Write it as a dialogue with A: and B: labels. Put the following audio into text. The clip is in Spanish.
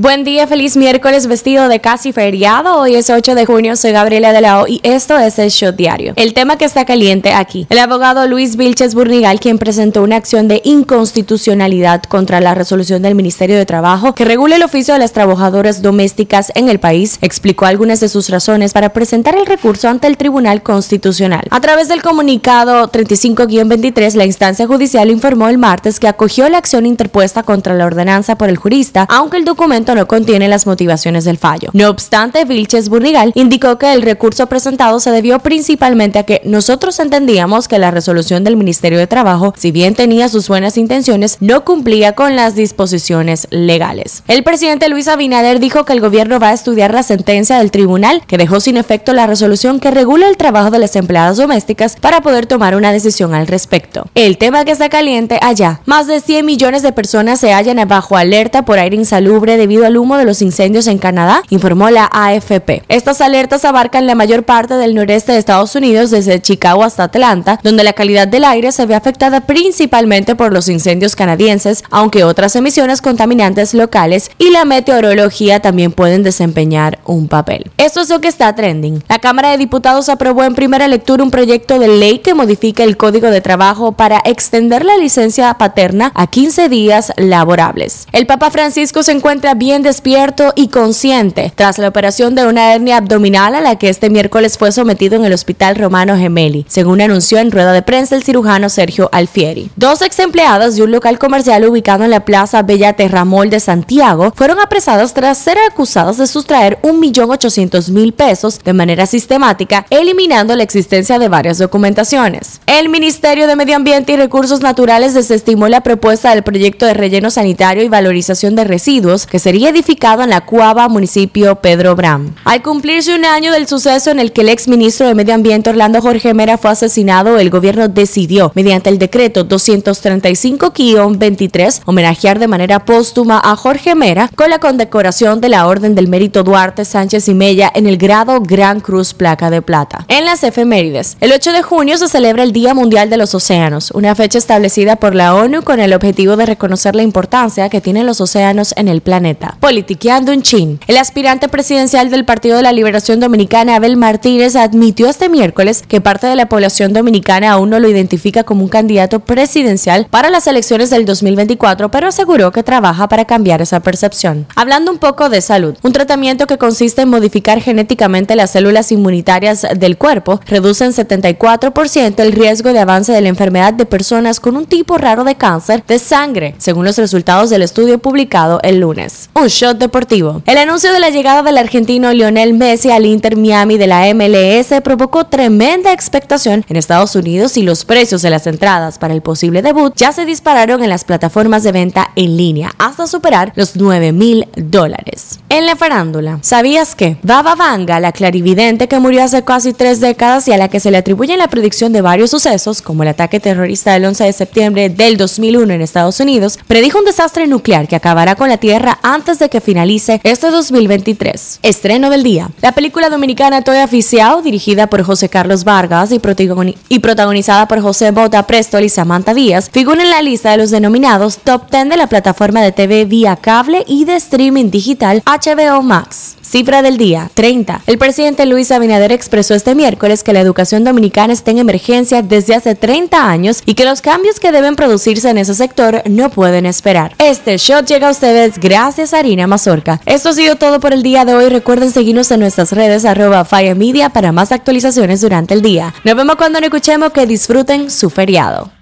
A: Buen día, feliz miércoles vestido de casi feriado. Hoy es 8 de junio, soy Gabriela de la O y esto es el Shot Diario. El tema que está caliente aquí. El abogado Luis Vilches Burnigal, quien presentó una acción de inconstitucionalidad contra la resolución del Ministerio de Trabajo que regula el oficio de las trabajadoras domésticas en el país, explicó algunas de sus razones para presentar el recurso ante el Tribunal Constitucional. A través del comunicado 35-23, la instancia judicial informó el martes que acogió la acción interpuesta contra la ordenanza por el jurista, aunque el documento no contiene las motivaciones del fallo. No obstante, Vilches Burnigal indicó que el recurso presentado se debió principalmente a que nosotros entendíamos que la resolución del Ministerio de Trabajo, si bien tenía sus buenas intenciones, no cumplía con las disposiciones legales. El presidente Luis Abinader dijo que el gobierno va a estudiar la sentencia del tribunal que dejó sin efecto la resolución que regula el trabajo de las empleadas domésticas para poder tomar una decisión al respecto. El tema que está caliente allá, más de 100 millones de personas se hallan bajo alerta por aire insalubre debido al humo de los incendios en Canadá, informó la AFP. Estas alertas abarcan la mayor parte del noreste de Estados Unidos, desde Chicago hasta Atlanta, donde la calidad del aire se ve afectada principalmente por los incendios canadienses, aunque otras emisiones contaminantes locales y la meteorología también pueden desempeñar un papel. Esto es lo que está trending. La Cámara de Diputados aprobó en primera lectura un proyecto de ley que modifica el Código de Trabajo para extender la licencia paterna a 15 días laborables. El Papa Francisco se encuentra bien bien despierto y consciente tras la operación de una hernia abdominal a la que este miércoles fue sometido en el Hospital Romano Gemelli, según anunció en rueda de prensa el cirujano Sergio Alfieri. Dos ex empleados de un local comercial ubicado en la Plaza Bella Terramol de Santiago fueron apresados tras ser acusados de sustraer 1.800.000 pesos de manera sistemática, eliminando la existencia de varias documentaciones. El Ministerio de Medio Ambiente y Recursos Naturales desestimó la propuesta del proyecto de relleno sanitario y valorización de residuos que sería edificado en la Cuava, municipio Pedro Bram. Al cumplirse un año del suceso en el que el ex ministro de Medio Ambiente Orlando Jorge Mera fue asesinado, el gobierno decidió, mediante el decreto 235-23, homenajear de manera póstuma a Jorge Mera con la condecoración de la Orden del Mérito Duarte Sánchez y Mella en el grado Gran Cruz Placa de Plata. En las efemérides, el 8 de junio se celebra el Día Mundial de los Océanos, una fecha establecida por la ONU con el objetivo de reconocer la importancia que tienen los océanos en el planeta. Politiqueando un chin. El aspirante presidencial del Partido de la Liberación Dominicana, Abel Martínez, admitió este miércoles que parte de la población dominicana aún no lo identifica como un candidato presidencial para las elecciones del 2024, pero aseguró que trabaja para cambiar esa percepción. Hablando un poco de salud, un tratamiento que consiste en modificar genéticamente las células inmunitarias del cuerpo reduce en 74% el riesgo de avance de la enfermedad de personas con un tipo raro de cáncer de sangre, según los resultados del estudio publicado el lunes un shot deportivo. El anuncio de la llegada del argentino Lionel Messi al Inter Miami de la MLS provocó tremenda expectación en Estados Unidos y los precios de las entradas para el posible debut ya se dispararon en las plataformas de venta en línea hasta superar los 9 mil dólares. En la farándula, ¿sabías que Baba Vanga, la clarividente que murió hace casi tres décadas y a la que se le atribuye la predicción de varios sucesos, como el ataque terrorista del 11 de septiembre del 2001 en Estados Unidos, predijo un desastre nuclear que acabará con la Tierra antes antes de que finalice este 2023. Estreno del día. La película dominicana Toy Oficial, dirigida por José Carlos Vargas y, protagonizada por José Bota Prestol y Samantha Díaz, figura en la lista de los denominados Top 10 de la plataforma de TV vía cable y de streaming digital HBO Max. Cifra del día, 30. El presidente Luis Abinader expresó este miércoles que la educación dominicana está en emergencia desde hace 30 años y que los cambios que deben producirse en ese sector no pueden esperar. Este shot llega a ustedes gracias a Harina Mazorca. Esto ha sido todo por el día de hoy. Recuerden seguirnos en nuestras redes arroba Fire Media para más actualizaciones durante el día. Nos vemos cuando nos escuchemos. Que disfruten su feriado.